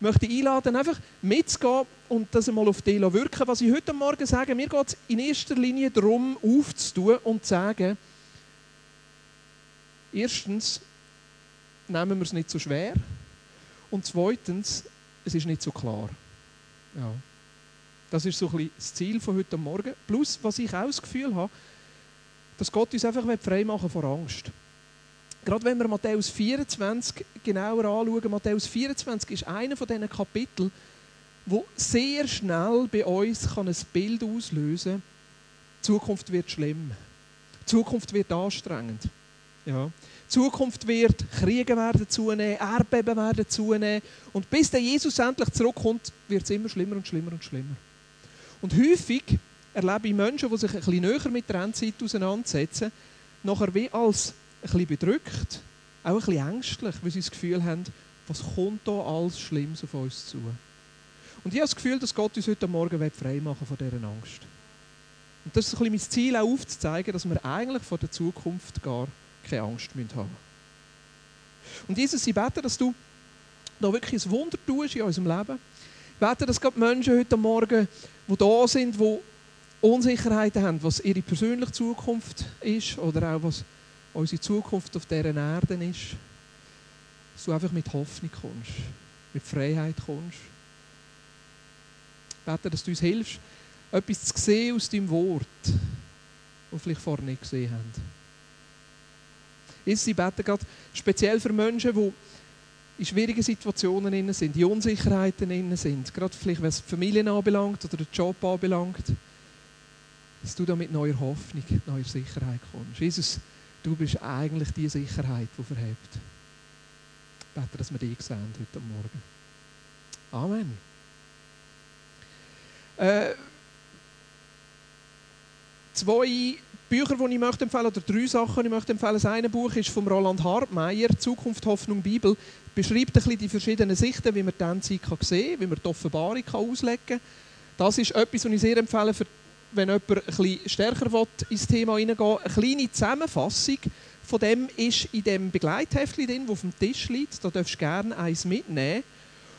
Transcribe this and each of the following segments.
möchte einladen, einfach mitzugehen und das einmal auf dich wirken. Was ich heute Morgen sage, mir geht es in erster Linie darum, aufzutun und zu sagen, erstens, nehmen wir es nicht so schwer und zweitens, es ist nicht so klar. Ja. Das ist so ein bisschen das Ziel von heute Morgen. Plus, was ich auch das Gefühl habe, dass Gott uns einfach frei machen vor Angst. Gerade wenn wir Matthäus 24 genauer anschauen, Matthäus 24 ist einer von diesen Kapiteln, wo sehr schnell bei uns kann ein Bild auslösen kann, Zukunft wird schlimm. Zukunft wird anstrengend. Ja. Zukunft wird, Kriege werden zunehmen, Erdbeben werden zunehmen. Und bis der Jesus endlich zurückkommt, wird es immer schlimmer und schlimmer und schlimmer. Und häufig erlebe ich Menschen, die sich ein bisschen näher mit der Endzeit auseinandersetzen, nachher wie als bisschen bedrückt, auch ein bisschen ängstlich, weil sie das Gefühl haben, was kommt da alles Schlimmes auf uns zu. Und ich habe das Gefühl, dass Gott uns heute Morgen frei machen von dieser Angst. Und das ist ein bisschen mein Ziel, auch aufzuzeigen, dass wir eigentlich vor der Zukunft gar keine Angst haben müssen. Und Jesus, ich bete, dass du da wirklich ein Wunder tust in unserem Leben. Ich bete, dass gerade Menschen heute Morgen, die da sind, die Unsicherheiten haben, was ihre persönliche Zukunft ist oder auch was unsere Zukunft auf dieser Erde ist, dass du einfach mit Hoffnung kommst, mit Freiheit kommst. Ich bete, dass du uns hilfst, etwas zu sehen aus deinem Wort, das wir vielleicht vorher nicht gesehen haben. Ich bete gerade speziell für Menschen, die in schwierigen Situationen sind, in Unsicherheiten sind, gerade vielleicht was die Familien anbelangt oder den Job anbelangt, dass du da mit neuer Hoffnung, neuer Sicherheit kommst. Jesus, du bist eigentlich die Sicherheit, die verhebt. Ich bete, dass wir dich sehen heute Morgen. Amen. Äh, zwei Bücher, die ich möchte empfehlen, oder drei Sachen, die ich möchte empfehlen. Das eine Buch ist von Roland Hartmeier, Zukunft, Hoffnung, Bibel. Beschreibt ein bisschen die verschiedenen Sichten, wie man die Endzeit sehen kann, wie man die Offenbarung auslegen kann. Das ist etwas, was ich sehr empfehle, für, wenn jemand ein bisschen stärker will, ins Thema hineingehen Eine kleine Zusammenfassung von dem ist in dem Begleitheftchen drin, das auf dem Tisch liegt. Da darfst du gerne eins mitnehmen.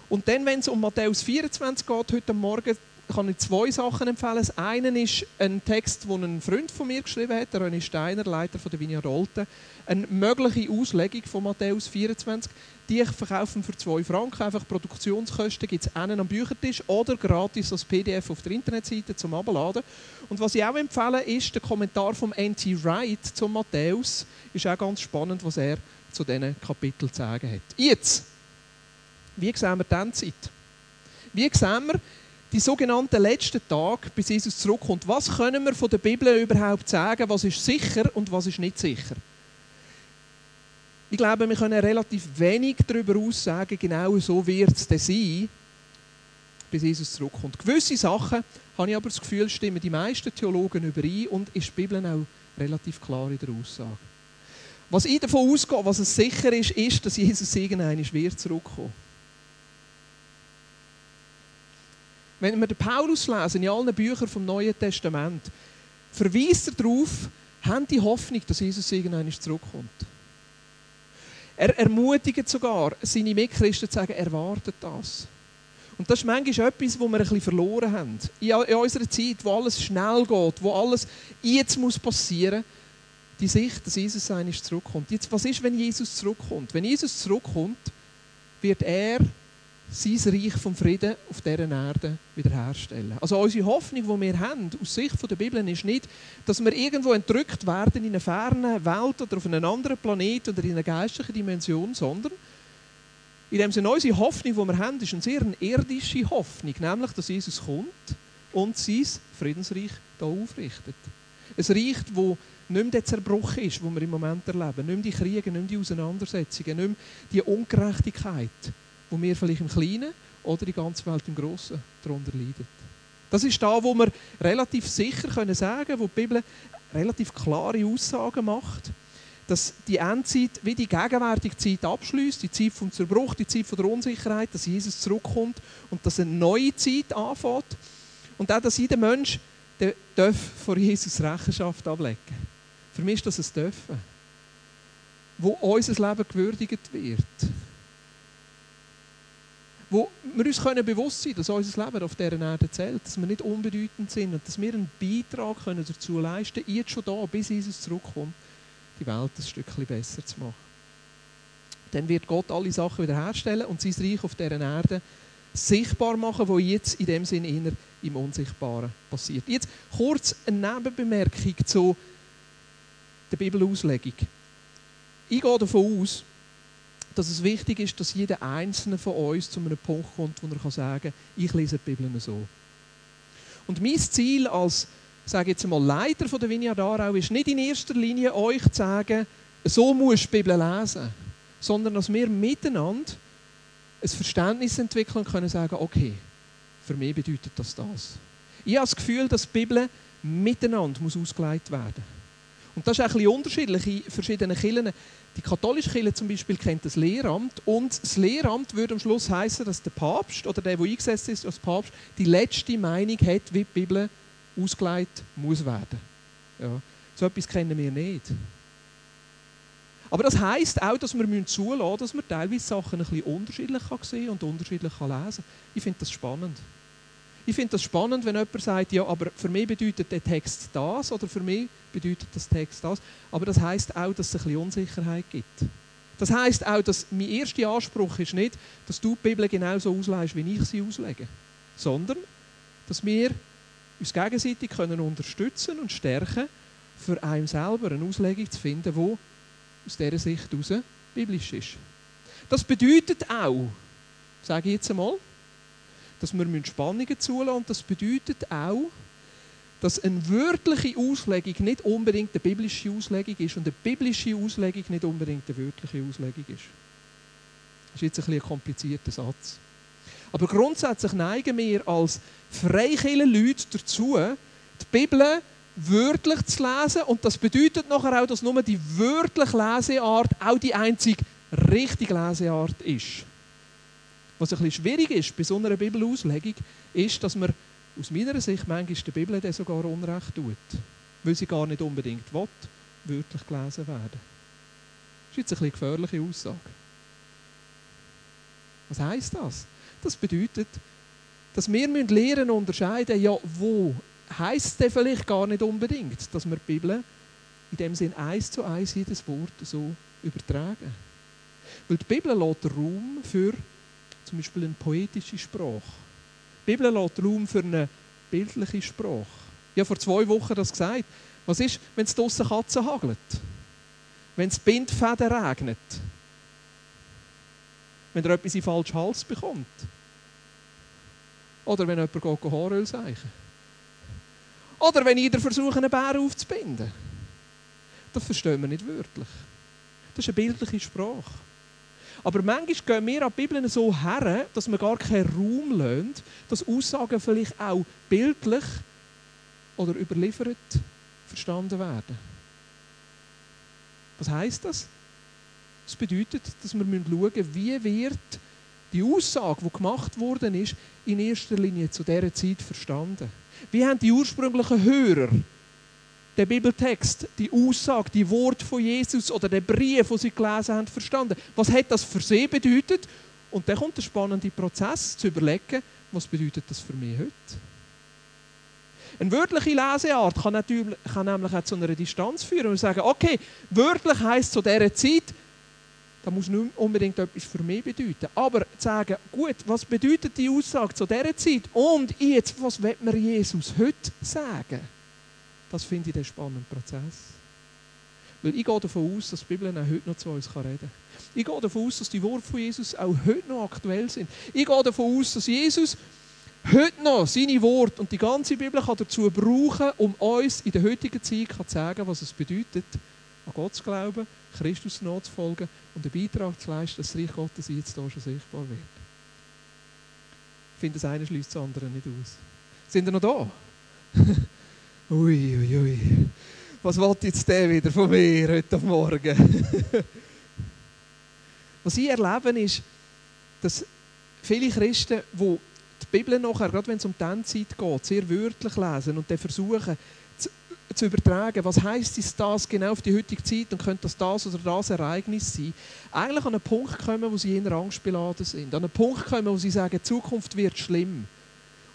Und dann, wenn es um Matthäus 24 geht, heute Morgen, kann ich zwei Sachen empfehlen. Das eine ist ein Text, den ein Freund von mir geschrieben hat, der René Steiner, Leiter von der Vinia Rolte. Eine mögliche Auslegung von Matthäus 24. Die verkaufen für 2 Franken. Einfach Produktionskosten gibt es einen am Büchertisch oder gratis als PDF auf der Internetseite zum Abladen. Und was ich auch empfehle, ist der Kommentar von N.T. Wright zum Matthäus. Ist auch ganz spannend, was er zu diesen Kapiteln zu sagen hat. Jetzt, wie sehen wir die Endzeit? Wie sehen wir die sogenannten letzten Tage, bis Jesus zurückkommt. Was können wir von der Bibel überhaupt sagen? Was ist sicher und was ist nicht sicher? Ich glaube, wir können relativ wenig darüber aussagen, genau so wird es sein, bis Jesus zurückkommt. Gewisse Sachen, habe ich aber das Gefühl, stimmen die meisten Theologen überein und ist die Bibel auch relativ klar in der Aussage. Was ich davon ausgehe, was es sicher ist, ist, dass Jesus irgendwann wird zurückkommen. Wenn wir den Paulus lesen, in allen Büchern vom Neuen Testament, verweist er darauf, haben die Hoffnung, dass Jesus irgendwann zurückkommt. Er ermutigt sogar seine Mitchristen zu sagen, erwartet das. Und das ist manchmal etwas, wo wir ein bisschen verloren haben. In, unserer Zeit, wo alles schnell geht, wo alles jetzt muss passieren die Sicht, dass Jesus einmal zurückkommt. Jetzt, was ist, wenn Jesus zurückkommt? Wenn Jesus zurückkommt, wird er sein Reich vom Frieden auf dieser Erde wiederherstellen. Also unsere Hoffnung, die wir haben, aus Sicht der Bibel, ist nicht, dass wir irgendwo entrückt werden in einer fernen Welt oder auf einem anderen Planeten oder in einer geistlichen Dimension, sondern in dem Sinne, unsere Hoffnung, die wir haben, ist eine sehr irdische Hoffnung, nämlich, dass Jesus kommt und sein Friedensreich hier aufrichtet. Ein Reich, das nicht mehr der Zerbruch ist, den wir im Moment erleben. Nicht mehr die Kriege, nicht mehr die Auseinandersetzungen, nicht mehr die Ungerechtigkeit, wo wir vielleicht im Kleinen oder die ganze Welt im Großen darunter leiden. Das ist da, wo wir relativ sicher können sagen, wo die Bibel relativ klare Aussagen macht, dass die Endzeit wie die gegenwärtige Zeit abschließt, die Zeit vom Zerbruch, die Zeit von der Unsicherheit, dass Jesus zurückkommt und dass eine neue Zeit anfängt und auch, dass jeder Mensch darf vor Jesus Rechenschaft ablegen. Für mich ist das ein Dürfen, wo unser Leben gewürdigt wird wo wir uns können bewusst sein können, dass unser Leben auf dieser Erde zählt, dass wir nicht unbedeutend sind und dass wir einen Beitrag können dazu leisten können, jetzt schon da, bis Jesus zurückkommt, die Welt ein Stückchen besser zu machen. Dann wird Gott alle Sachen wiederherstellen und sein Reich auf dieser Erde sichtbar machen, wo jetzt in dem Sinn eher im Unsichtbaren passiert. Jetzt kurz eine Nebenbemerkung zu der Bibelauslegung. Ich gehe davon aus, dass es wichtig ist, dass jeder Einzelne von uns zu einem Punkt kommt, wo er sagen kann, ich lese die Bibel so. Und mein Ziel als, sage jetzt mal, Leiter der Vineyard Aarau ist nicht in erster Linie euch zu sagen, so muss die Bibel lesen, sondern dass wir miteinander ein Verständnis entwickeln und können sagen, okay, für mich bedeutet das das. Ich habe das Gefühl, dass die Bibel miteinander muss ausgelegt werden muss. Und das ist ein bisschen unterschiedlich in verschiedenen Kirchen. Die katholische Kirche zum Beispiel kennt das Lehramt und das Lehramt würde am Schluss heißen, dass der Papst oder der, der eingesetzt ist als Papst, die letzte Meinung hat, wie die Bibel ausgelegt muss werden. Ja. So etwas kennen wir nicht. Aber das heisst auch, dass wir zulassen müssen, dass man teilweise Sachen ein bisschen unterschiedlich sehen und unterschiedlich lesen kann. Ich finde das spannend. Ich finde das spannend, wenn jemand sagt, ja, aber für mich bedeutet der Text das oder für mich bedeutet das Text das. Aber das heißt auch, dass es ein bisschen Unsicherheit gibt. Das heißt auch, dass mein erster Anspruch ist nicht, dass du die Bibel genauso auslegst, wie ich sie auslege, sondern dass wir uns gegenseitig können unterstützen und stärken, für einen selber eine Auslegung zu finden, die aus dieser Sicht heraus biblisch ist. Das bedeutet auch, sage ich jetzt einmal, dass wir Spannungen zulassen und das bedeutet auch, dass eine wörtliche Auslegung nicht unbedingt eine biblische Auslegung ist und eine biblische Auslegung nicht unbedingt eine wörtliche Auslegung ist. Das ist jetzt ein, ein komplizierter Satz. Aber grundsätzlich neigen wir als freikirche Leute dazu, die Bibel wörtlich zu lesen und das bedeutet nachher auch, dass nur die wörtliche Leseart auch die einzige richtige Leseart ist. Was ein bisschen schwierig ist bei so einer Bibelauslegung, ist, dass man aus meiner Sicht manchmal der Bibel dann sogar Unrecht tut, weil sie gar nicht unbedingt will, wörtlich gelesen werden. Das ist jetzt eine gefährliche Aussage. Was heißt das? Das bedeutet, dass wir lernen unterscheiden, ja, wo heißt es vielleicht gar nicht unbedingt, dass wir die Bibel in dem Sinn eins zu eins jedes Wort so übertragen. Weil die Bibel lässt Raum für zum Beispiel eine poetische Sprache. Die Bibel lässt Raum für eine bildliche Sprache. Ich habe vor zwei Wochen das gesagt. Was ist, wenn es draussen Katzen hagelt? Wenn es Bindfäden regnet? Wenn er etwas in falschen Hals bekommt? Oder wenn jemand geht Haaröl seichen? Oder wenn jeder versucht, einen Bär aufzubinden? Das verstehen wir nicht wörtlich. Das ist eine bildliche Sprache. Aber manchmal gehen wir an die Bibel so her, dass man gar keinen Raum lernt, dass Aussagen vielleicht auch bildlich oder überliefert verstanden werden. Was heißt das? Das bedeutet, dass wir schauen müssen, wie wird die Aussage, die gemacht worden ist, in erster Linie zu dieser Zeit verstanden. Wie haben die ursprünglichen Hörer den Bibeltext, die Aussage, die Wort von Jesus oder den Brief, den sie gelesen haben, verstanden? Was hat das für sie bedeutet? Und dann kommt der spannende Prozess, zu überlegen, was bedeutet das für mich heute? Eine wörtliche Leseart kann, natürlich, kann nämlich auch zu einer Distanz führen und sagen, okay, wörtlich heisst zu dieser Zeit, da muss nicht unbedingt etwas für mich bedeuten. Aber zu sagen, gut, was bedeutet die Aussage zu dieser Zeit und jetzt, was wird mir Jesus heute sagen? Das finde ich den spannenden Prozess. Weil ich gehe davon aus, dass die Bibel auch heute noch zu uns reden kann. Ich gehe davon aus, dass die Worte von Jesus auch heute noch aktuell sind. Ich gehe davon aus, dass Jesus heute noch seine Worte und die ganze Bibel kann dazu brauchen, um uns in der heutigen Zeit zu sagen, was es bedeutet, an Gott zu glauben, Christus nachzufolgen und einen Beitrag zu leisten, dass das Reich Gottes jetzt hier schon sichtbar wird. Ich finde, das eine schließt das andere nicht aus. Sind wir noch da? Ui, ui, ui. Was wollte jetzt der wieder von mir heute Morgen? Was ich erlebe, ist, dass viele Christen, die die Bibel nachher, gerade wenn es um die Endzeit geht, sehr wörtlich lesen und dann versuchen, zu übertragen, was heißt das genau auf die heutige Zeit und könnte das das oder das Ereignis sein, eigentlich an einen Punkt kommen, wo sie in Angst beladen sind. An einen Punkt kommen, wo sie sagen, die Zukunft wird schlimm.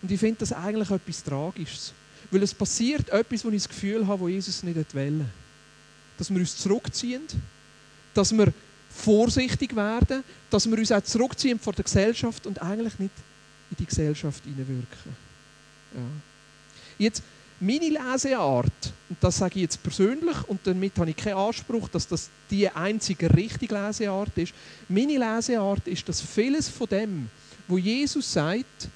Und ich finde das eigentlich etwas Tragisches. Weil es passiert etwas, wo ich das Gefühl habe, wo Jesus nicht will. Dass wir uns zurückziehen, dass wir vorsichtig werden, dass wir uns auch zurückziehen vor der Gesellschaft und eigentlich nicht in die Gesellschaft hineinwirken. Ja. Jetzt, meine Leseart, und das sage ich jetzt persönlich, und damit habe ich keinen Anspruch, dass das die einzige richtige Leseart ist. Meine Leseart ist, dass vieles von dem, wo Jesus sagt,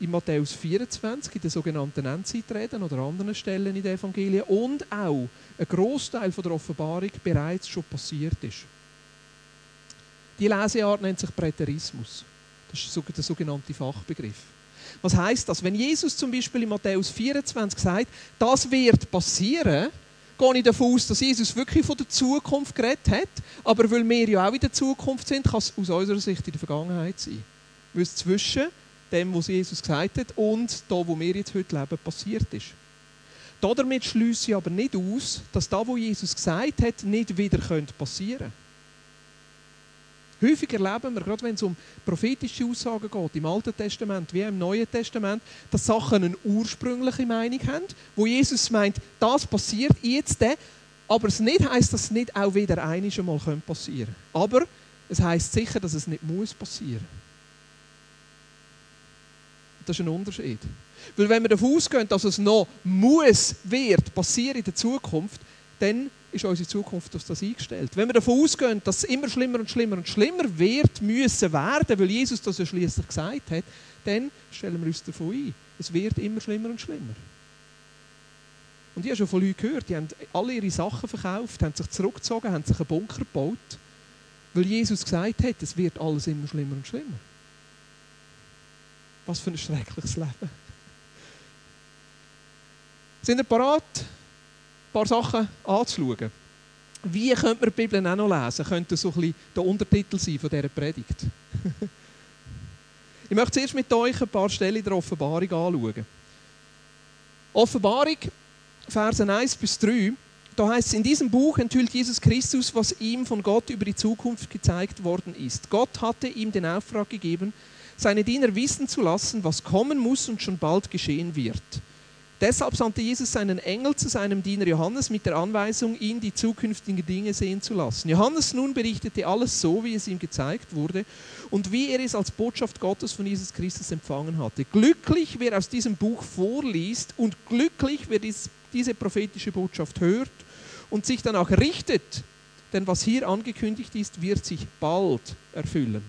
in Matthäus 24, in den sogenannten Endzeitreden oder anderen Stellen in den Evangelien und auch ein Großteil der Offenbarung bereits schon passiert ist. Die Leseart nennt sich Präterismus. Das ist der sogenannte Fachbegriff. Was heißt das? Wenn Jesus zum Beispiel in Matthäus 24 sagt, das wird passieren, gehe ich davon aus, dass Jesus wirklich von der Zukunft geredet hat. Aber weil wir ja auch in der Zukunft sind, kann es aus unserer Sicht in der Vergangenheit sein. Weil es zwischen dem, was Jesus gesagt hat, und da, wo wir jetzt heute leben, passiert ist. Damit schließe ich aber nicht aus, dass das, was Jesus gesagt hat, nicht wieder passieren könnte. Häufig erleben wir, gerade wenn es um prophetische Aussagen geht, im Alten Testament wie im Neuen Testament, dass Sachen eine ursprüngliche Meinung haben, wo Jesus meint, das passiert jetzt, aber es nicht heißt, dass es nicht auch wieder einiges Mal passieren könnte. Aber es heißt sicher, dass es nicht muss passieren. Das ist ein Unterschied. Weil wenn wir davon ausgehen, dass es noch muss, wird passieren in der Zukunft, dann ist unsere Zukunft auf das eingestellt. Wenn wir davon ausgehen, dass es immer schlimmer und schlimmer und schlimmer wird müssen werden, weil Jesus das ja schließlich gesagt hat, dann stellen wir uns davon ein. Es wird immer schlimmer und schlimmer. Und ich habe schon von Leuten gehört, die haben alle ihre Sachen verkauft, haben sich zurückgezogen, haben sich einen Bunker gebaut, weil Jesus gesagt hat, es wird alles immer schlimmer und schlimmer. Was für ein schreckliches Leben. Sind ihr parat? paar Sachen anzuschauen. Wie könnte man die Bibel auch noch lesen? Könnte so ein bisschen der Untertitel sein von dieser Predigt. ich möchte zuerst mit euch ein paar Stellen der Offenbarung anschauen. Offenbarung, Verse 1 bis 3. Da heißt es, in diesem Buch enthüllt Jesus Christus, was ihm von Gott über die Zukunft gezeigt worden ist. Gott hatte ihm den Auftrag gegeben, seine Diener wissen zu lassen, was kommen muss und schon bald geschehen wird. Deshalb sandte Jesus seinen Engel zu seinem Diener Johannes mit der Anweisung, ihn die zukünftigen Dinge sehen zu lassen. Johannes nun berichtete alles so, wie es ihm gezeigt wurde und wie er es als Botschaft Gottes von Jesus Christus empfangen hatte. Glücklich, wer aus diesem Buch vorliest und glücklich, wer dies, diese prophetische Botschaft hört und sich dann auch richtet, denn was hier angekündigt ist, wird sich bald erfüllen.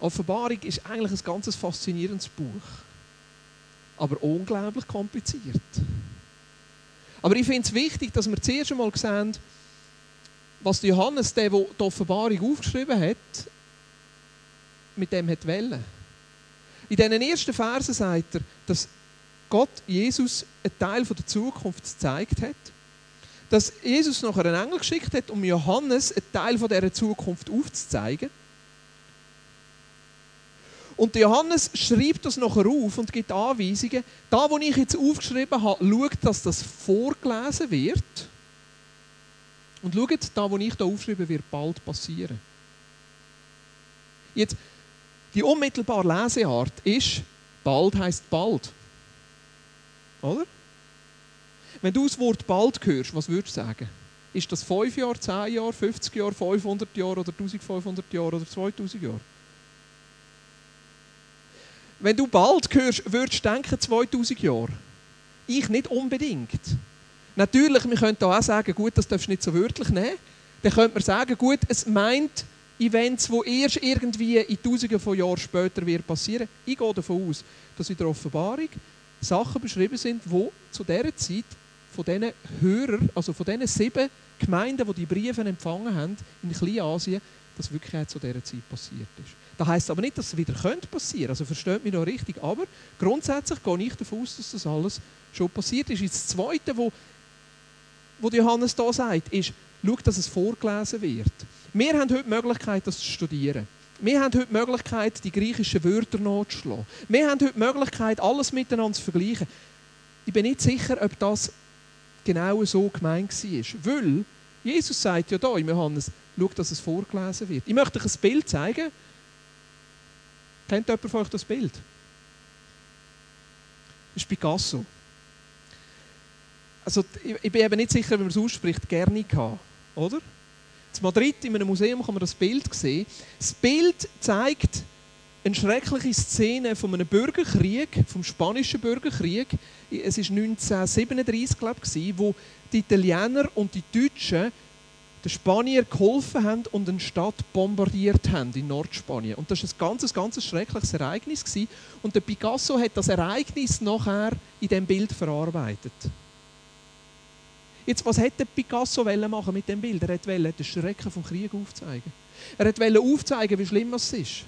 Offenbarung ist eigentlich ein ganz faszinierendes Buch aber unglaublich kompliziert. Aber ich finde es wichtig, dass wir zuerst einmal sehen, was Johannes, der, der die Offenbarung aufgeschrieben hat, mit dem hat wollen. In diesen ersten Versen sagt er, dass Gott Jesus einen Teil der Zukunft gezeigt hat, dass Jesus noch einen Engel geschickt hat, um Johannes einen Teil dieser Zukunft aufzuzeigen und Johannes schreibt das nachher auf und gibt Anweisungen. Da, wo ich jetzt aufgeschrieben habe, schaut, dass das vorgelesen wird. Und schaut, da, wo ich da aufschreibe, wird bald passieren. Jetzt, die unmittelbare Leseart ist, bald heißt bald. Oder? Wenn du das Wort bald hörst, was würdest du sagen? Ist das 5 Jahre, 10 Jahre, 50 Jahre, 500 Jahre oder 1500 Jahre oder 2000 Jahre? Wenn du bald hörst, würdest du denken 2000 Jahre. Ich nicht unbedingt. Natürlich, wir können auch sagen, gut, das darfst du nicht so wörtlich nehmen. Dann könnte man sagen, gut, es meint Events, die erst irgendwie in Tausenden von Jahren später wird passieren. Ich gehe davon aus, dass in der Offenbarung Sachen beschrieben sind, die zu dieser Zeit von diesen Hörern, also von diesen sieben Gemeinden, die die Briefe empfangen haben, in Kleinasien, das wirklich zu dieser Zeit passiert ist. Das heisst aber nicht, dass es wieder könnte passieren Also versteht mich noch richtig. Aber grundsätzlich gehe ich davon aus, dass das alles schon passiert ist. das Zweite, wo, wo Johannes da sagt, ist, schau, dass es vorgelesen wird. Wir haben heute die Möglichkeit, das zu studieren. Wir haben heute die Möglichkeit, die griechischen Wörter nachzuschlagen. Wir haben heute die Möglichkeit, alles miteinander zu vergleichen. ich bin nicht sicher, ob das genau so gemeint war. Weil Jesus sagt ja da im Johannes, schau, dass es vorgelesen wird. Ich möchte euch ein Bild zeigen. Kennt jemand von euch das Bild? Das ist Picasso. Also, ich bin eben nicht sicher, wie man es ausspricht, Guernica, oder? In Madrid in einem Museum kann man das Bild sehen. Das Bild zeigt eine schreckliche Szene von einem Bürgerkrieg, vom spanischen Bürgerkrieg. Es war 1937, glaube ich, wo die Italiener und die Deutschen den Spaniern geholfen haben und eine Stadt bombardiert haben in Nordspanien. Und das war ein ganz, ganz schreckliches Ereignis. Gewesen. Und der Picasso hat das Ereignis nachher in diesem Bild verarbeitet. Jetzt, was hätte Picasso machen mit dem Bild? Er wollte den Schrecken vom Krieg aufzeigen. Er wollte aufzeigen, wie schlimm es ist.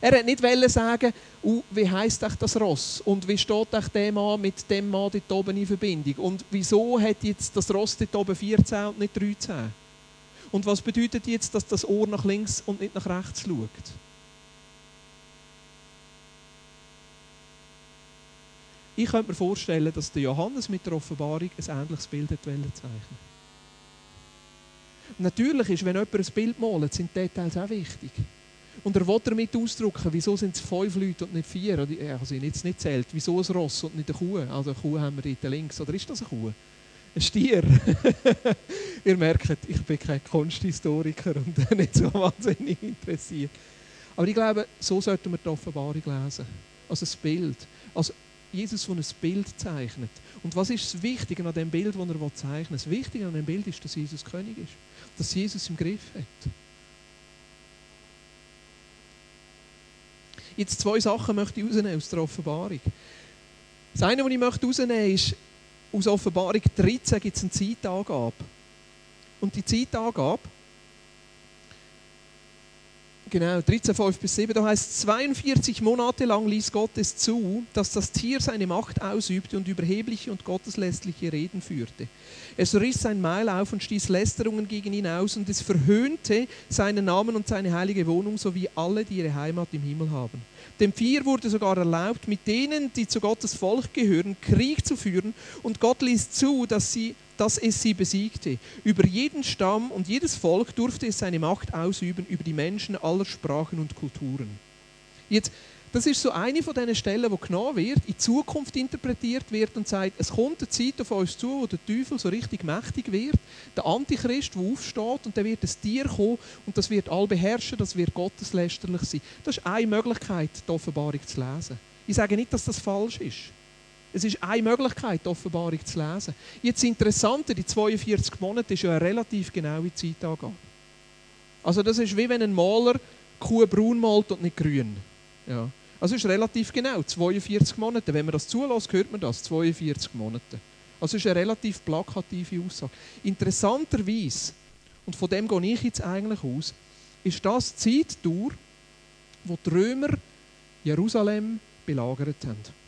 Er hat nicht sagen, uh, wie heisst das Ross und wie steht der Mann mit dem Mann dort oben in Verbindung und wieso hat jetzt das Ross dort oben 14 und nicht 13? Und was bedeutet jetzt, dass das Ohr nach links und nicht nach rechts schaut? Ich könnte mir vorstellen, dass der Johannes mit der Offenbarung ein ähnliches Bild zeichnen Natürlich ist, wenn jemand ein Bild malt, sind Details auch wichtig. Und er will damit ausdrücken, wieso sind es fünf Leute und nicht vier. Also ich jetzt nicht zählt. Wieso ein Ross und nicht eine Kuh? Also eine Kuh haben wir dort links. Oder ist das eine Kuh? Ein Stier. Ihr merkt, ich bin kein Kunsthistoriker und nicht so wahnsinnig interessiert. Aber ich glaube, so sollten wir die Offenbarung lesen. Also ein Bild. Also Jesus, der ein Bild zeichnet. Und was ist das Wichtige an dem Bild, das er zeichnen will? Das Wichtige an dem Bild ist, dass Jesus König ist. Dass Jesus im Griff hat. Jetzt zwei Sachen möchte ich rausnehmen aus der Offenbarung. Das eine, was ich möchte rausnehmen ist, aus Offenbarung 13 gibt es eine Zeitangabe. Und die Zeitangabe, genau, 13, 5 bis 7, da heißt 42 Monate lang ließ Gott es zu, dass das Tier seine Macht ausübte und überhebliche und gotteslästerliche Reden führte. Es riss sein Maul auf und stieß Lästerungen gegen ihn aus und es verhöhnte seinen Namen und seine heilige Wohnung sowie alle, die ihre Heimat im Himmel haben. Dem Vier wurde sogar erlaubt, mit denen, die zu Gottes Volk gehören, Krieg zu führen und Gott ließ zu, dass, sie, dass es sie besiegte. Über jeden Stamm und jedes Volk durfte es seine Macht ausüben, über die Menschen aller Sprachen und Kulturen. Jetzt das ist so eine von diesen Stellen, die genommen wird, in Zukunft interpretiert wird und sagt, es kommt eine Zeit auf uns zu, wo der Teufel so richtig mächtig wird, der Antichrist, der aufsteht und dann wird ein Tier kommen und das wird all beherrschen, das wird gotteslästerlich sein. Das ist eine Möglichkeit, die Offenbarung zu lesen. Ich sage nicht, dass das falsch ist. Es ist eine Möglichkeit, die Offenbarung zu lesen. Jetzt interessanter, die 42 Monate ist ja eine relativ genaue Zeitangabe. Also das ist wie wenn ein Maler Kuh braun malt und nicht grün. Ja. Also ist relativ genau, 42 Monate. Wenn man das zulässt, hört man das, 42 Monate. Also ist eine relativ plakative Aussage. Interessanterweise, und von dem gehe ich jetzt eigentlich aus, ist das die Zeitdauer, wo die Römer Jerusalem belagert haben.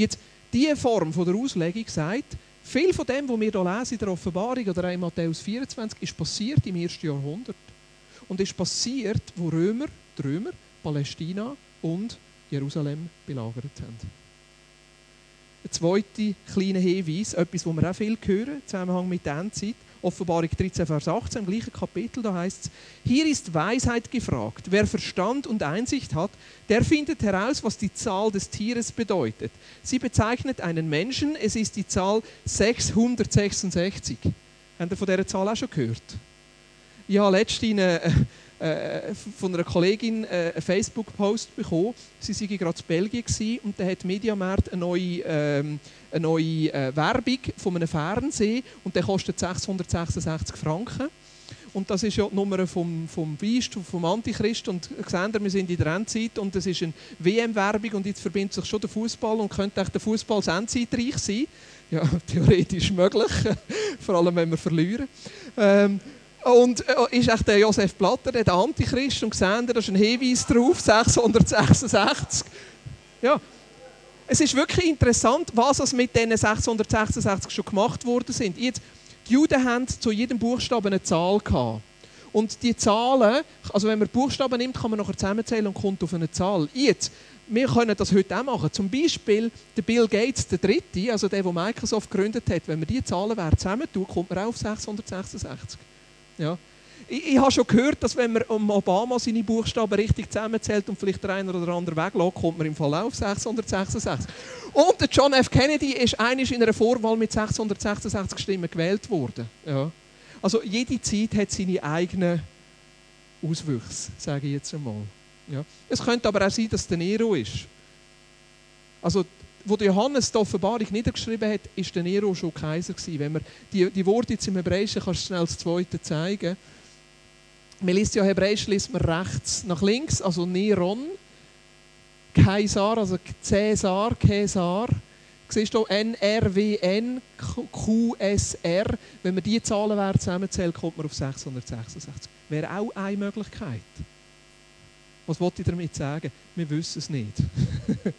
Jetzt, diese Form von der Auslegung sagt, viel von dem, was wir hier lesen in der Offenbarung oder in Matthäus 24, ist passiert im ersten Jahrhundert. Und ist passiert, wo Römer die Römer Palästina und Jerusalem belagert haben. Ein zweiter kleiner Hinweis, etwas, das wir auch viel hören, im Zusammenhang mit der Endzeit. Offenbarung 13, Vers 18, im gleichen Kapitel, da heißt es, hier ist Weisheit gefragt. Wer Verstand und Einsicht hat, der findet heraus, was die Zahl des Tieres bedeutet. Sie bezeichnet einen Menschen, es ist die Zahl 666. Habt ihr von dieser Zahl auch schon gehört? Habe letztens eine, äh, von einer Kollegin äh, einen Facebook-Post bekommen. Sie waren gerade in Belgien und da hat Mediamarkt eine neue, ähm, eine neue äh, Werbung von einem Fernsehen und der kostet 666 Franken. Und das ist ja die Nummer vom, vom Beist, vom Antichrist. Und sehen wir sind in der Endzeit und es ist eine WM-Werbung und jetzt verbindet sich schon der Fußball und könnte der Fußball endzeitreich sein. Ja, theoretisch möglich, vor allem wenn wir verlieren. Ähm, und äh, ist der Josef Platter, der Antichrist, und sehen da ist ein Hinweis drauf, 666. Ja. Es ist wirklich interessant, was mit diesen 666 schon gemacht worden sind. Jetzt, die Juden haben zu jedem Buchstaben eine Zahl gehabt. Und die Zahlen, also wenn man Buchstaben nimmt, kann man nachher zusammenzählen und kommt auf eine Zahl. Jetzt, wir können das heute auch machen. Zum Beispiel der Bill Gates, der Dritte, also der, der Microsoft gegründet hat, wenn man die Zahlenwerte zusammentut, kommt man auch auf 666. Ja. Ich, ich habe schon gehört, dass wenn man Obama seine Buchstaben richtig zusammenzählt und vielleicht der eine oder andere weglässt, kommt man im Fall auf 666. Und der John F. Kennedy ist einisch in einer Vorwahl mit 666 Stimmen gewählt worden. Ja. Also jede Zeit hat seine eigenen Auswüchse, sage ich jetzt einmal. Ja. Es könnte aber auch sein, dass der Nero ist. Also, wo Johannes die Offenbarung niedergeschrieben hat, ist der Nero schon Kaiser gewesen. Wenn man die, die Worte jetzt im Hebräischen kannst du schnell das zweite zeigen. Man liest ja Hebräisch liest man rechts nach links, also Neron, Kaisar, also Cäsar, Caesar. Siehst du N-R-W-N, Q-S-R. Wenn man diese Zahlenwerte zusammenzählt, kommt man auf 666. Wäre auch eine Möglichkeit. Was wollte ich damit sagen? Wir wissen es nicht.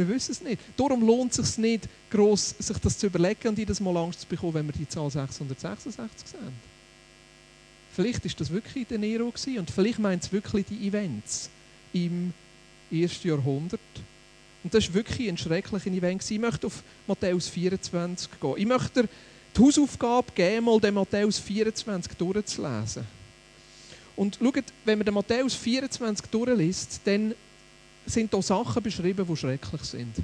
wir wissen es nicht. Darum lohnt es sich nicht, gross sich das zu überlegen und jedes Mal Angst zu bekommen, wenn wir die Zahl 666 sehen. Vielleicht ist das wirklich der Nero und vielleicht meint es wirklich die Events im ersten Jahrhundert. Und das war wirklich ein schrecklicher Event. Ich möchte auf Matthäus 24 gehen. Ich möchte die Hausaufgabe geben, mal den Matthäus 24 durchzulesen. Und schaut, wenn man den Matthäus 24 durchliest, dann sind da Sachen beschrieben, die schrecklich sind.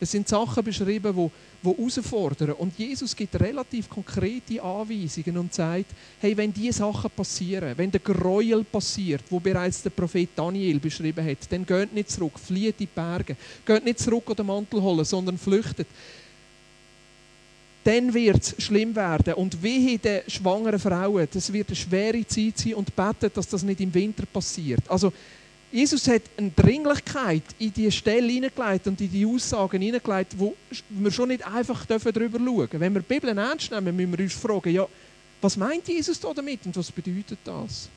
Es sind Sachen beschrieben, die, die herausfordern. Und Jesus gibt relativ konkrete Anweisungen und sagt, hey, wenn diese Sachen passieren, wenn der Gräuel passiert, wo bereits der Prophet Daniel beschrieben hat, dann geht nicht zurück, flieht in die Berge, geht nicht zurück und den Mantel holen, sondern flüchtet dann wird es schlimm werden. Und wie den schwangeren Frauen, das wird eine schwere Zeit sein und beten, dass das nicht im Winter passiert. Also, Jesus hat eine Dringlichkeit in die Stelle hineingelegt und in die Aussagen hineingelegt, wo wir schon nicht einfach darüber schauen dürfen. Wenn wir die Bibel ernst nehmen, müssen wir uns fragen, ja, was meint Jesus da damit und was bedeutet das?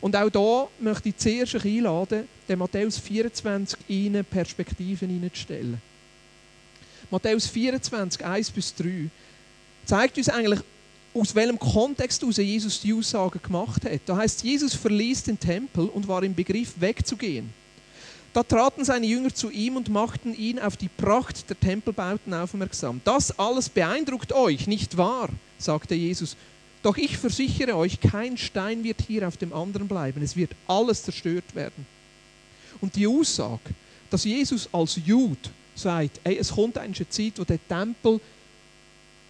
Und auch da möchte ich zuerst einladen, den Matthäus 24 in Perspektiven hineinzustellen. Matthäus 24, 1 bis 3, zeigt uns eigentlich, aus welchem Kontext aus Jesus die Aussage gemacht hat. Da heißt, Jesus verließ den Tempel und war im Begriff wegzugehen. Da traten seine Jünger zu ihm und machten ihn auf die Pracht der Tempelbauten aufmerksam. Das alles beeindruckt euch, nicht wahr? sagte Jesus. Doch ich versichere euch, kein Stein wird hier auf dem anderen bleiben. Es wird alles zerstört werden. Und die Aussage, dass Jesus als Jude sagt, ey, es kommt eine Zeit, wo der Tempel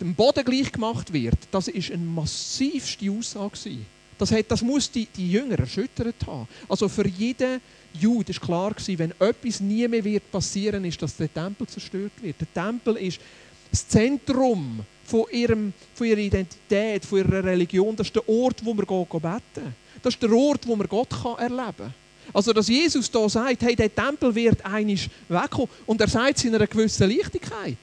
dem Boden gleich gemacht wird, das ist eine massivste Aussage. Das, hat, das muss die, die Jünger erschüttert haben. Also für jeden Jude ist klar wenn etwas nie mehr wird passieren, ist, dass der Tempel zerstört wird. Der Tempel ist das Zentrum von, ihrem, von ihrer Identität, von ihrer Religion. Das ist der Ort, wo man beten kann. Das ist der Ort, wo man Gott erleben kann. Also, dass Jesus da sagt, hey, der Tempel wird einisch wegkommen. Und er sagt es in einer gewissen Leichtigkeit.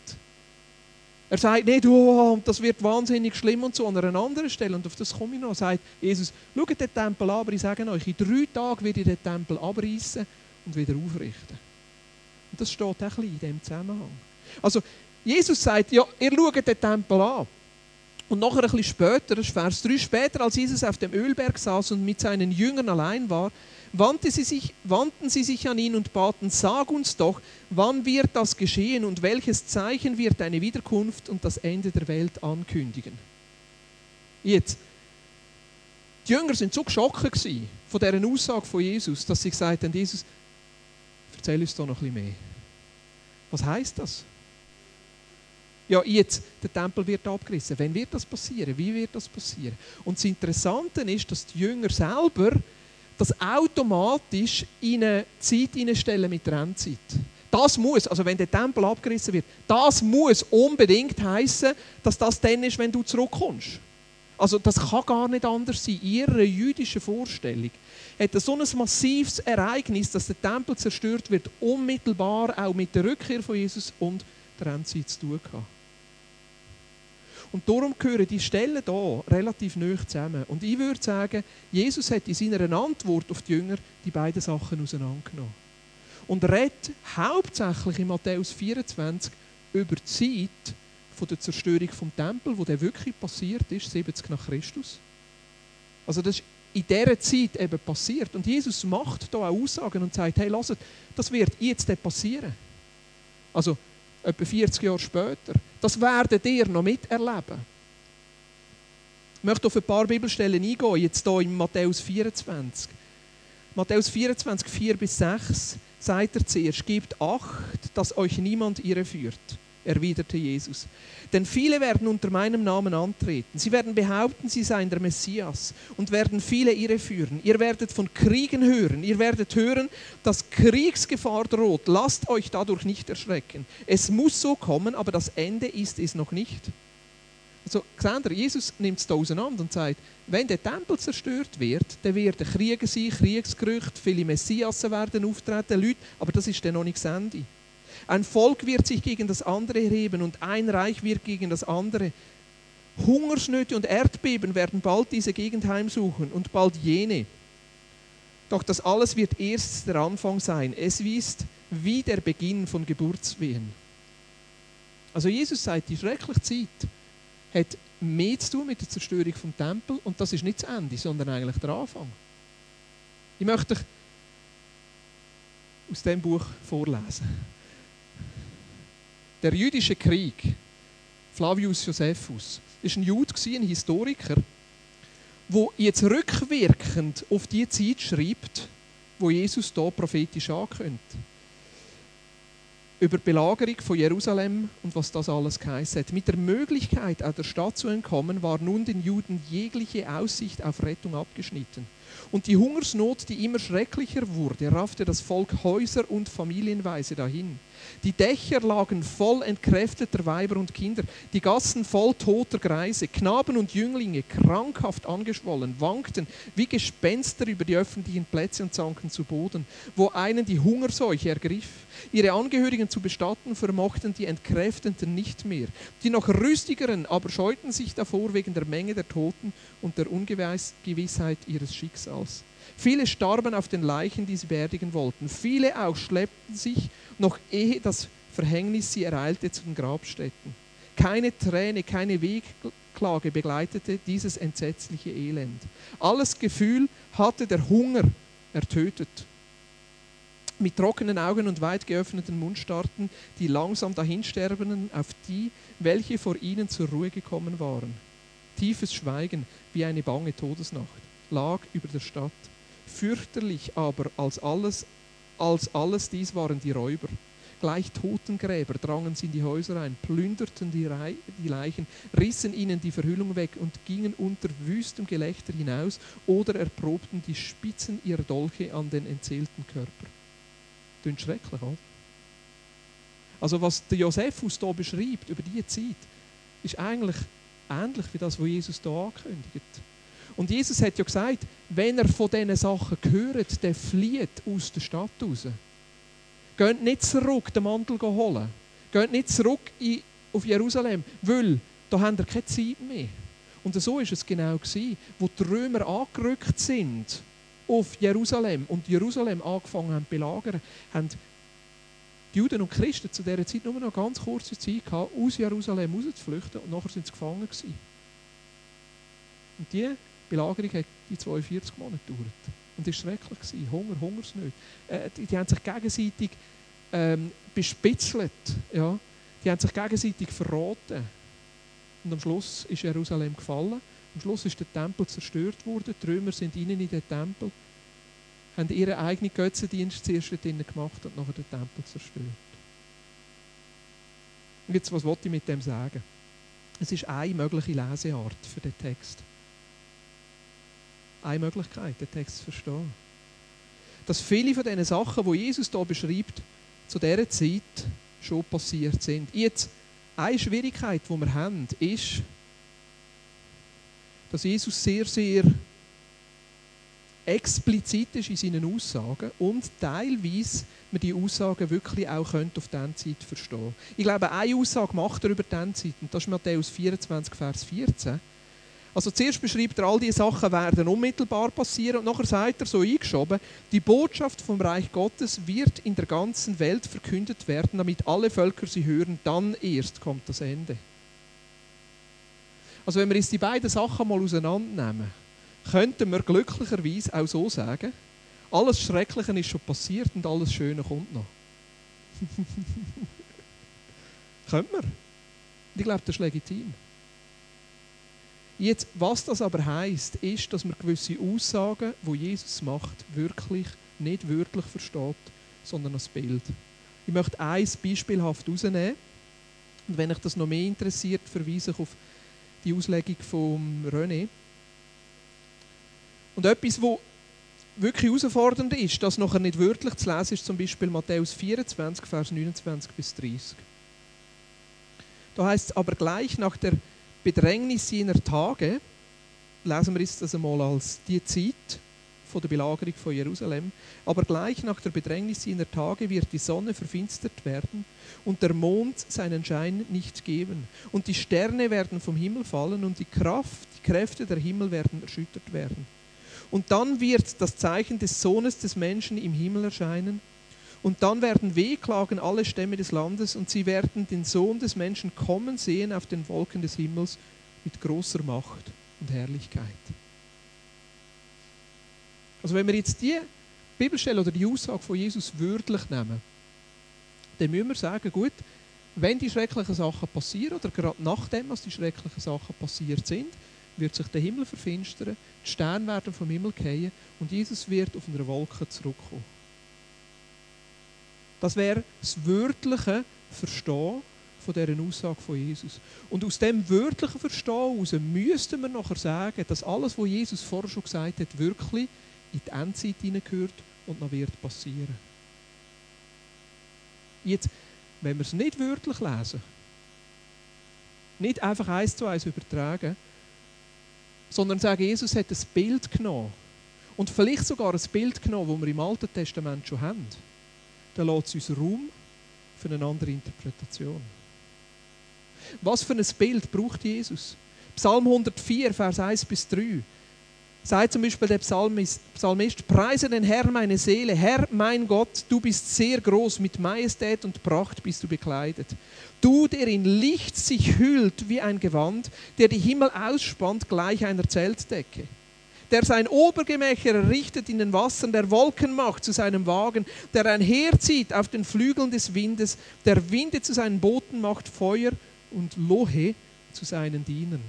Er sagt nicht, oh, das wird wahnsinnig schlimm und so an einer anderen Stelle. Und auf das komme ich noch. Sagt Jesus, schaut den Tempel an, aber ich sage euch, in drei Tagen werde ich den Tempel abreißen und wieder aufrichten. Und das steht auch ein bisschen in diesem Zusammenhang. Also, Jesus sagt, ja, ihr schaut den Tempel an. Und nachher ein bisschen später, das ist Vers 3, später, als Jesus auf dem Ölberg saß und mit seinen Jüngern allein war, wandten sie, sich, wandten sie sich an ihn und baten, sag uns doch, wann wird das geschehen und welches Zeichen wird deine Wiederkunft und das Ende der Welt ankündigen. Jetzt, die Jünger sind so geschockt von dieser Aussage von Jesus, dass sie gesagt haben, Jesus, erzähl uns doch noch ein bisschen mehr. Was heißt das? Ja, jetzt, der Tempel wird abgerissen. Wann wird das passieren? Wie wird das passieren? Und das Interessante ist, dass die Jünger selber das automatisch in eine Zeit stellen mit der Endzeit. Das muss, also wenn der Tempel abgerissen wird, das muss unbedingt heißen, dass das dann ist, wenn du zurückkommst. Also das kann gar nicht anders sein. In ihrer jüdischen Vorstellung hat so ein massives Ereignis, dass der Tempel zerstört wird, unmittelbar auch mit der Rückkehr von Jesus und der Endzeit zu tun gehabt. Und darum gehören die Stellen hier relativ nah zusammen. Und ich würde sagen, Jesus hat in seiner Antwort auf die Jünger die beiden Sachen auseinandergenommen. Und redet hauptsächlich in Matthäus 24 über die Zeit von der Zerstörung vom Tempel, wo der wirklich passiert ist, 70 nach Christus. Also das ist in dieser Zeit eben passiert. Und Jesus macht da auch Aussagen und sagt, hey, lasst, das wird jetzt passieren. Also etwa 40 Jahre später. Das werdet ihr noch miterleben. Ich möchte auf ein paar Bibelstellen eingehen, jetzt hier in Matthäus 24. Matthäus 24, 4 bis 6 sagt er zuerst, gebt Acht, dass euch niemand irreführt erwiderte Jesus. Denn viele werden unter meinem Namen antreten. Sie werden behaupten, sie seien der Messias und werden viele irreführen. Ihr werdet von Kriegen hören. Ihr werdet hören, dass Kriegsgefahr droht. Lasst euch dadurch nicht erschrecken. Es muss so kommen, aber das Ende ist es noch nicht. Also, seht Jesus nimmt es da auseinander und sagt, wenn der Tempel zerstört wird, dann werden Kriege sein, Kriegsgerüchte, viele Messiasen werden auftreten, Leute, aber das ist dann noch nicht das Ende. Ein Volk wird sich gegen das andere erheben und ein Reich wird gegen das andere. Hungersnöte und Erdbeben werden bald diese Gegend heimsuchen und bald jene. Doch das alles wird erst der Anfang sein. Es ist wie der Beginn von Geburtswehen. Also Jesus sagt, die schreckliche Zeit hat mehr zu tun mit der Zerstörung vom Tempel und das ist nicht das Ende, sondern eigentlich der Anfang. Ich möchte euch aus dem Buch vorlesen. Der jüdische Krieg, Flavius Josephus, ist ein Jude, ein Historiker, wo jetzt rückwirkend auf die Zeit schreibt, wo Jesus da prophetisch ankündigt. Über die Belagerung von Jerusalem und was das alles geheißen hat. Mit der Möglichkeit, auch der Stadt zu entkommen, war nun den Juden jegliche Aussicht auf Rettung abgeschnitten. Und die Hungersnot, die immer schrecklicher wurde, raffte das Volk Häuser und familienweise dahin. Die Dächer lagen voll entkräfteter Weiber und Kinder, die Gassen voll toter Greise, Knaben und Jünglinge, krankhaft angeschwollen, wankten wie Gespenster über die öffentlichen Plätze und sanken zu Boden, wo einen die Hungerseuche ergriff. Ihre Angehörigen zu bestatten vermochten die Entkräftenden nicht mehr. Die noch rüstigeren aber scheuten sich davor wegen der Menge der Toten und der Ungewissheit ihres Schicksals. Viele starben auf den Leichen, die sie beerdigen wollten. Viele auch schleppten sich, noch ehe das Verhängnis sie ereilte, zu den Grabstätten. Keine Träne, keine Wehklage begleitete dieses entsetzliche Elend. Alles Gefühl hatte der Hunger ertötet. Mit trockenen Augen und weit geöffneten Mund starrten die langsam dahinsterbenden auf die, welche vor ihnen zur Ruhe gekommen waren. Tiefes Schweigen wie eine bange Todesnacht lag über der Stadt. Fürchterlich aber als alles, als alles dies waren die Räuber. Gleich Totengräber drangen sie in die Häuser ein, plünderten die, Re die Leichen, rissen ihnen die Verhüllung weg und gingen unter wüstem Gelächter hinaus oder erprobten die Spitzen ihrer Dolche an den entzählten Körper. Klingt schrecklich, oder? Also was der Josephus hier beschreibt über diese Zeit, ist eigentlich ähnlich wie das, was Jesus hier ankündigt. Und Jesus hat ja gesagt, wenn er von diesen Sachen hört, der flieht aus der Stadt raus. Geht nicht zurück, den Mantel holen. Geht nicht zurück in, auf Jerusalem, weil da haben wir keine Zeit mehr. Und so war es genau gewesen, wo die Römer angerückt sind auf Jerusalem und Jerusalem angefangen haben zu belagern, haben die Juden und Christen zu dieser Zeit nur noch ganz kurze Zeit gehabt, aus Jerusalem rauszuflüchten und nachher sind sie gefangen gewesen. Und die Belagerung hat die 42 Monate gedauert. Und es war schrecklich. Gewesen. Hunger, Hungersnöte. Äh, die, die, haben sich gegenseitig ähm, bespitzelt. Ja? Die haben sich gegenseitig verraten. Und am Schluss ist Jerusalem gefallen. Am Schluss ist der Tempel zerstört worden. Die Römer sind innen in den Tempel, haben ihren eigenen Götzendienst zuerst drinnen gemacht und nachher den Tempel zerstört. Und jetzt, was wollte ich mit dem sagen? Es ist eine mögliche Leseart für den Text eine Möglichkeit, den Text zu verstehen. Dass viele von diesen Sachen, die Jesus hier beschreibt, zu dieser Zeit schon passiert sind. Jetzt, eine Schwierigkeit, die wir haben, ist, dass Jesus sehr, sehr explizit ist in seinen Aussagen und teilweise man die Aussagen wirklich auch auf diese Zeit verstehen Ich glaube, eine Aussage macht er über diese Zeit, und das ist Matthäus 24, Vers 14. Also zuerst beschreibt er, all diese Sachen werden unmittelbar passieren und nachher sagt er so eingeschoben, die Botschaft vom Reich Gottes wird in der ganzen Welt verkündet werden, damit alle Völker sie hören, dann erst kommt das Ende. Also wenn wir jetzt die beiden Sachen mal auseinandernehmen, könnten wir glücklicherweise auch so sagen, alles Schreckliche ist schon passiert und alles Schöne kommt noch. Könnte man. Ich glaube, das ist legitim. Jetzt, was das aber heißt, ist, dass man gewisse Aussagen, wo Jesus macht, wirklich nicht wörtlich versteht, sondern als Bild. Ich möchte eins beispielhaft herausnehmen. Und wenn euch das noch mehr interessiert, verweise ich auf die Auslegung von René. Und etwas, wo wirklich herausfordernd ist, das nachher nicht wörtlich zu lesen, ist zum Beispiel Matthäus 24, Vers 29 bis 30. Da heißt es aber gleich nach der Bedrängnis jener Tage, lesen wir jetzt das einmal als die Zeit von der Belagerung von Jerusalem, aber gleich nach der Bedrängnis jener Tage wird die Sonne verfinstert werden und der Mond seinen Schein nicht geben und die Sterne werden vom Himmel fallen und die Kraft, die Kräfte der Himmel werden erschüttert werden. Und dann wird das Zeichen des Sohnes des Menschen im Himmel erscheinen. Und dann werden wehklagen alle Stämme des Landes und sie werden den Sohn des Menschen kommen sehen auf den Wolken des Himmels mit großer Macht und Herrlichkeit. Also wenn wir jetzt die Bibelstelle oder die Aussage von Jesus wörtlich nehmen, dann müssen wir sagen, gut, wenn die schrecklichen Sachen passieren oder gerade nachdem, was die schrecklichen Sachen passiert sind, wird sich der Himmel verfinstern, die Sterne werden vom Himmel fallen und Jesus wird auf einer Wolke zurückkommen. Das wäre das wörtliche Verstehen von dieser Aussage von Jesus. Und aus dem wörtlichen Verstehen heraus müssten wir nachher sagen, dass alles, was Jesus vorher schon gesagt hat, wirklich in die Endzeit hineingehört und noch wird passieren. Jetzt, wenn wir es nicht wörtlich lesen, nicht einfach eins zu eins übertragen, sondern sagen, Jesus hat ein Bild genommen. Und vielleicht sogar ein Bild genommen, das wir im Alten Testament schon haben. Dann lässt es uns Raum für eine andere Interpretation. Was für ein Bild braucht Jesus? Psalm 104, Vers 1 bis 3 sagt zum Beispiel der Psalmist, Psalmist, preise den Herrn meine Seele, Herr mein Gott, du bist sehr groß, mit Majestät und Pracht bist du bekleidet. Du, der in Licht sich hüllt wie ein Gewand, der die Himmel ausspannt gleich einer Zeltdecke der sein Obergemächer errichtet in den Wassern, der Wolken macht zu seinem Wagen, der einherzieht auf den Flügeln des Windes, der Winde zu seinen Booten macht, Feuer und Lohe zu seinen Dienern.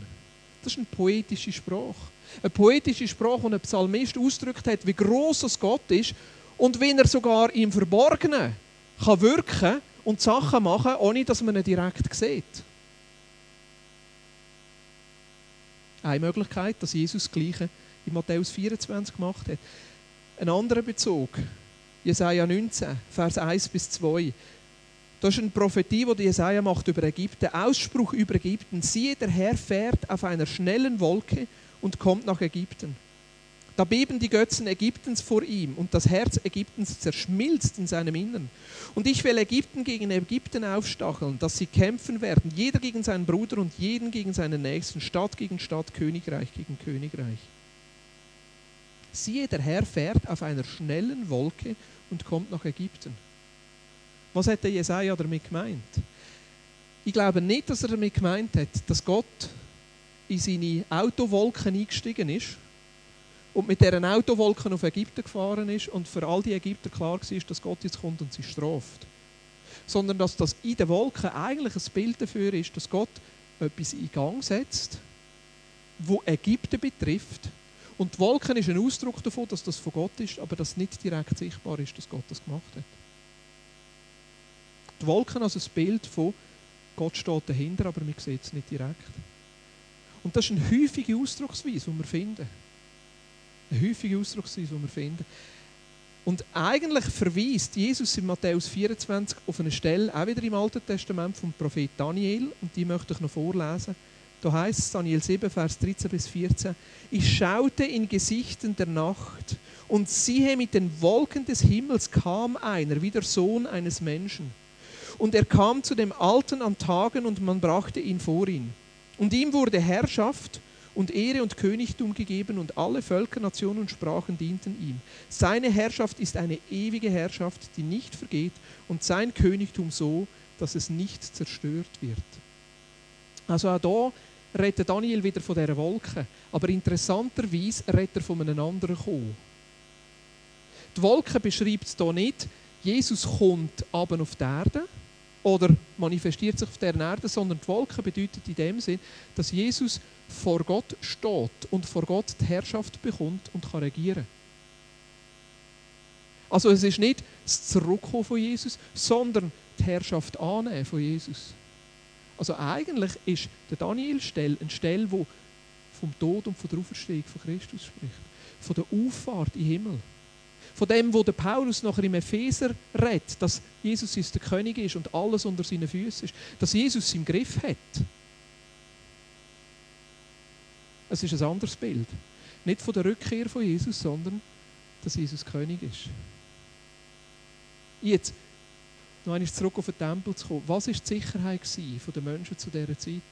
Das ist ein poetischer Spruch eine poetische Sprache, die ein Psalmist ausgedrückt hat, wie groß das Gott ist und wie er sogar im Verborgenen kann wirken und Sachen machen, ohne dass man ihn direkt sieht. Eine Möglichkeit, dass Jesus das Gleiche in Matthäus 24 gemacht hat. Ein anderer Bezug, Jesaja 19, Vers 1 bis 2. Das ist eine Prophetie, die Jesaja macht über Ägypten. Ausspruch über Ägypten. Siehe, der Herr fährt auf einer schnellen Wolke und kommt nach Ägypten. Da beben die Götzen Ägyptens vor ihm und das Herz Ägyptens zerschmilzt in seinem Innern. Und ich will Ägypten gegen Ägypten aufstacheln, dass sie kämpfen werden, jeder gegen seinen Bruder und jeden gegen seinen Nächsten, Stadt gegen Stadt, Königreich gegen Königreich. Siehe, der Herr fährt auf einer schnellen Wolke und kommt nach Ägypten. Was hätte Jesaja damit gemeint? Ich glaube nicht, dass er damit gemeint hat, dass Gott in seine Autowolken eingestiegen ist und mit deren Autowolken auf Ägypten gefahren ist und für all die Ägypter klar war, dass Gott jetzt kommt und sie straft. Sondern dass das in den Wolken eigentlich ein Bild dafür ist, dass Gott etwas in Gang setzt, wo Ägypten betrifft. Und die Wolken ist ein Ausdruck davon, dass das von Gott ist, aber dass nicht direkt sichtbar ist, dass Gott das gemacht hat. Die Wolken als ein Bild von Gott steht dahinter, aber man sieht es nicht direkt. Und das ist eine häufige Ausdrucksweise, die wir finden. Eine häufige Ausdrucksweise, die wir finden. Und eigentlich verweist Jesus in Matthäus 24 auf eine Stelle, auch wieder im Alten Testament vom Prophet Daniel, und die möchte ich noch vorlesen. Da heißt es, Daniel 7, Vers 13 bis 14, ich schaute in Gesichten der Nacht, und siehe, mit den Wolken des Himmels kam einer, wie der Sohn eines Menschen. Und er kam zu dem Alten an Tagen, und man brachte ihn vor ihn. Und ihm wurde Herrschaft und Ehre und Königtum gegeben und alle Völker, Nationen und Sprachen dienten ihm. Seine Herrschaft ist eine ewige Herrschaft, die nicht vergeht und sein Königtum so, dass es nicht zerstört wird. Also auch da redet Daniel wieder von dieser Wolke. Aber interessanterweise redet er von einem anderen Kommen. Die Wolke beschreibt es hier nicht, Jesus kommt aber auf die Erde oder manifestiert sich auf der Erde, sondern die Wolke bedeutet in dem Sinn, dass Jesus vor Gott steht und vor Gott die Herrschaft bekommt und kann regieren. Also es ist nicht das Zurückkommen von Jesus, sondern die Herrschaft annehmen von Jesus. Also eigentlich ist der Daniel-Stelle eine Stelle, die vom Tod und von der Auferstehung von Christus spricht. Von der Auffahrt in den Himmel. Von dem, wo der Paulus nachher im Epheser redet, dass Jesus ist der König ist und alles unter seinen Füßen ist. Dass Jesus im Griff hat. Es ist ein anderes Bild. Nicht von der Rückkehr von Jesus, sondern dass Jesus König ist. Jetzt, noch einmal zurück auf den Tempel zu kommen. Was war die Sicherheit der Menschen zu dieser Zeit?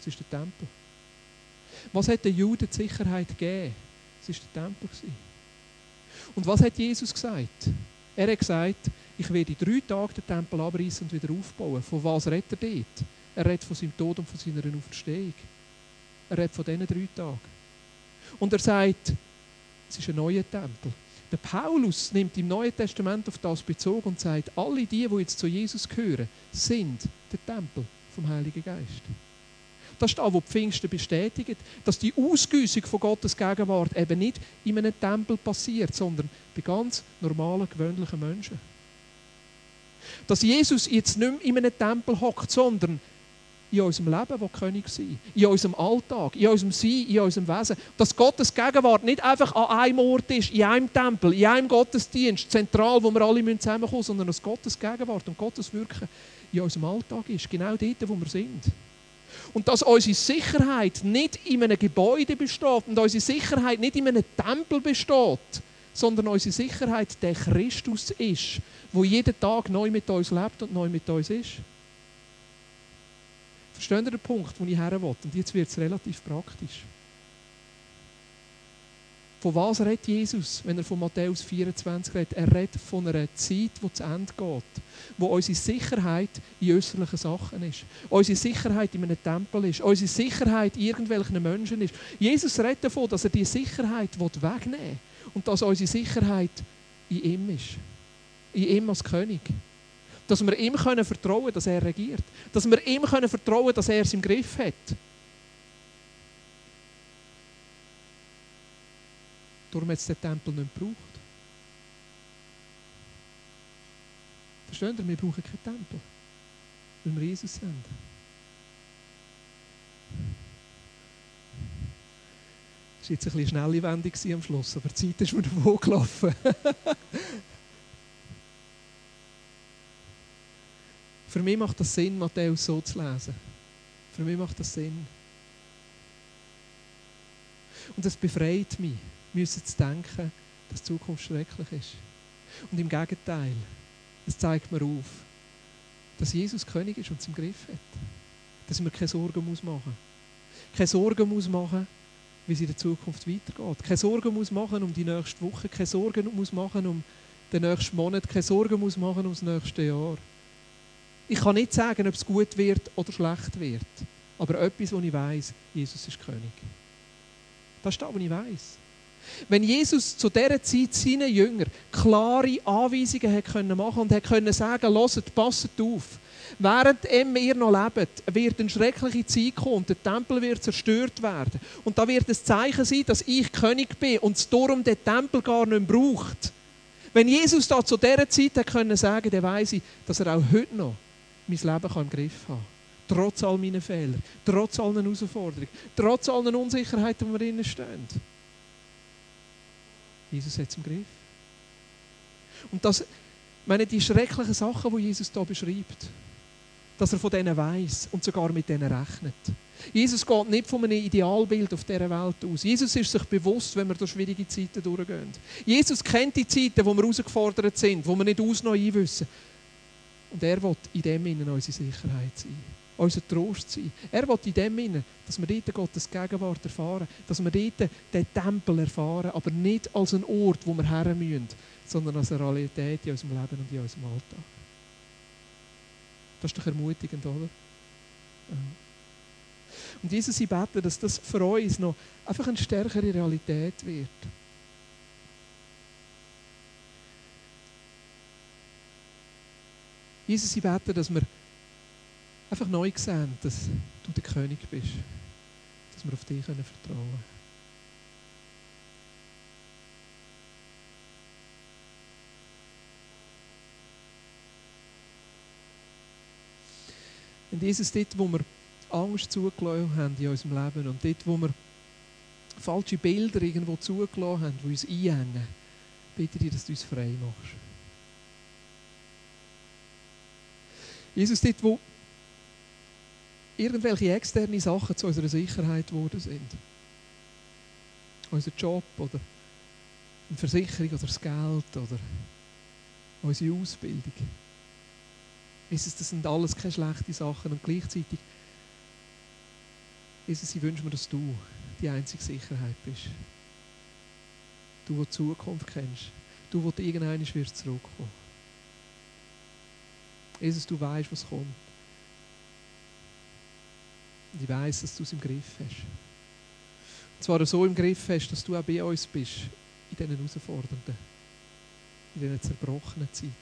Es ist der Tempel. Was hat den Juden die Sicherheit gegeben? Es war der Tempel. Und was hat Jesus gesagt? Er hat gesagt, ich werde in drei Tagen den Tempel abreißen und wieder aufbauen. Von was redet er dort? Er redet von seinem Tod und von seiner Auferstehung. Er redet von diesen drei Tagen. Und er sagt, es ist ein neuer Tempel. Der Paulus nimmt im Neuen Testament auf das Bezug und sagt, alle die, die jetzt zu Jesus gehören, sind der Tempel vom Heiligen Geist. Das ist das, was Pfingsten bestätigt, dass die Ausgüssung von Gottes Gegenwart eben nicht in einem Tempel passiert, sondern bei ganz normalen, gewöhnlichen Menschen. Dass Jesus jetzt nicht mehr in einem Tempel hockt, sondern in unserem Leben, wo König sein in unserem Alltag, in unserem Sein, in unserem Wesen. Dass Gottes Gegenwart nicht einfach an einem Ort ist, in einem Tempel, in einem Gottesdienst, zentral, wo wir alle zusammenkommen müssen, sondern dass Gottes Gegenwart und Gottes Wirken in unserem Alltag ist, genau dort, wo wir sind. Und dass unsere Sicherheit nicht in einem Gebäude besteht und unsere Sicherheit nicht in einem Tempel besteht, sondern unsere Sicherheit der Christus ist, wo jeden Tag neu mit uns lebt und neu mit uns ist. Versteht ihr den Punkt, wo ich her will? Und jetzt wird es relativ praktisch. Von was redet Jesus, wenn er von Matthäus 24 redet? Er redet von einer Zeit, die zu Ende geht. Wo unsere Sicherheit in äußerlichen Sachen ist. Unsere Sicherheit in einem Tempel ist. Unsere Sicherheit in irgendwelchen Menschen ist. Jesus redet davon, dass er diese Sicherheit wegnehmen will. Und dass unsere Sicherheit in ihm ist. In ihm als König. Dass wir ihm können vertrauen dass er regiert. Dass wir ihm können vertrauen dass er es im Griff hat. Darum hat es den Tempel nicht gebraucht. Versteht ihr? Wir brauchen keinen Tempel. Weil wir Jesus sind. Das war jetzt ein bisschen schnelle Wendung am Schluss, aber die Zeit ist mir davon gelaufen. Für mich macht das Sinn, Matthäus so zu lesen. Für mich macht das Sinn. Und es befreit mich, müssen zu denken, dass die Zukunft schrecklich ist. Und im Gegenteil, es zeigt mir auf, dass Jesus König ist und es im Griff hat. Dass man keine Sorgen muss machen Keine Sorgen muss machen, wie es in der Zukunft weitergeht. Keine Sorgen muss machen um die nächste Woche. Keine Sorgen muss machen um den nächsten Monat. Keine Sorgen muss machen um das nächste Jahr. Ich kann nicht sagen, ob es gut wird oder schlecht wird. Aber etwas, was ich weiß, Jesus ist König. Das ist das, was ich weiß. Wenn Jesus zu dieser Zeit seinen Jüngern klare Anweisungen hat können machen und hat können sagen, hört, passt auf, während ihr noch lebt, wird eine schreckliche Zeit kommen, der Tempel wird zerstört werden. Und da wird ein Zeichen sein, dass ich König bin und es darum den Tempel gar nicht braucht. Wenn Jesus da zu dieser Zeit hat können sagen, dann weiß ich, dass er auch heute noch mein Leben im Griff haben Trotz all meiner Fehler, trotz allen Herausforderungen, trotz allen Unsicherheiten, die wir drinnen stehen. Jesus hat es im Griff. Und das, meine, die schrecklichen Sachen, die Jesus hier beschreibt, dass er von denen weiß und sogar mit denen rechnet. Jesus geht nicht von einem Idealbild auf dieser Welt aus. Jesus ist sich bewusst, wenn wir durch schwierige Zeiten durchgehen. Jesus kennt die Zeiten, wo wir herausgefordert sind, wo wir nicht aus noch einwissen. Und er will in dem Innen unsere Sicherheit sein, unser Trost sein. Er will in dem Innen, dass wir dort Gottes Gegenwart erfahren, dass wir dort den Tempel erfahren, aber nicht als ein Ort, wo wir her müssen, sondern als eine Realität in unserem Leben und in unserem Alltag. Das ist doch ermutigend, oder? Ja. Und Jesus, ich bete, dass das für uns noch einfach eine stärkere Realität wird. Jesus, ich bete, dass wir einfach neu sehen, dass du der König bist. Dass wir auf dich vertrauen können. Und Jesus, dort, wo wir Angst zugelassen haben in unserem Leben und dort, wo wir falsche Bilder irgendwo zugelassen haben, die uns einhängen, bitte dich, dass du uns frei machst. Jesus, dort, wo irgendwelche externe Sachen zu unserer Sicherheit geworden sind, unser Job oder eine Versicherung oder das Geld oder unsere Ausbildung, Jesus, das sind alles keine schlechten Sachen und gleichzeitig, Jesus, ich wünsche mir, dass du die einzige Sicherheit bist. Du, der die Zukunft kennst. Du, du irgendwann wirst zurückkommen. Jesus, du weißt, was kommt. Und ich weiß, dass du es im Griff hast. Und zwar so im Griff hast, dass du auch bei uns bist, in diesen herausfordernden, in diesen zerbrochenen Zeiten.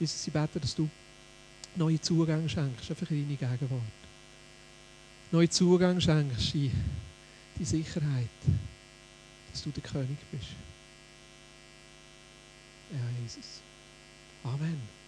Jesus, ich bete, dass du neue Zugänge schenkst, einfach in deine Gegenwart. Neue Zugang schenkst in die Sicherheit, dass du der König bist. Ja, Jesus. Amen.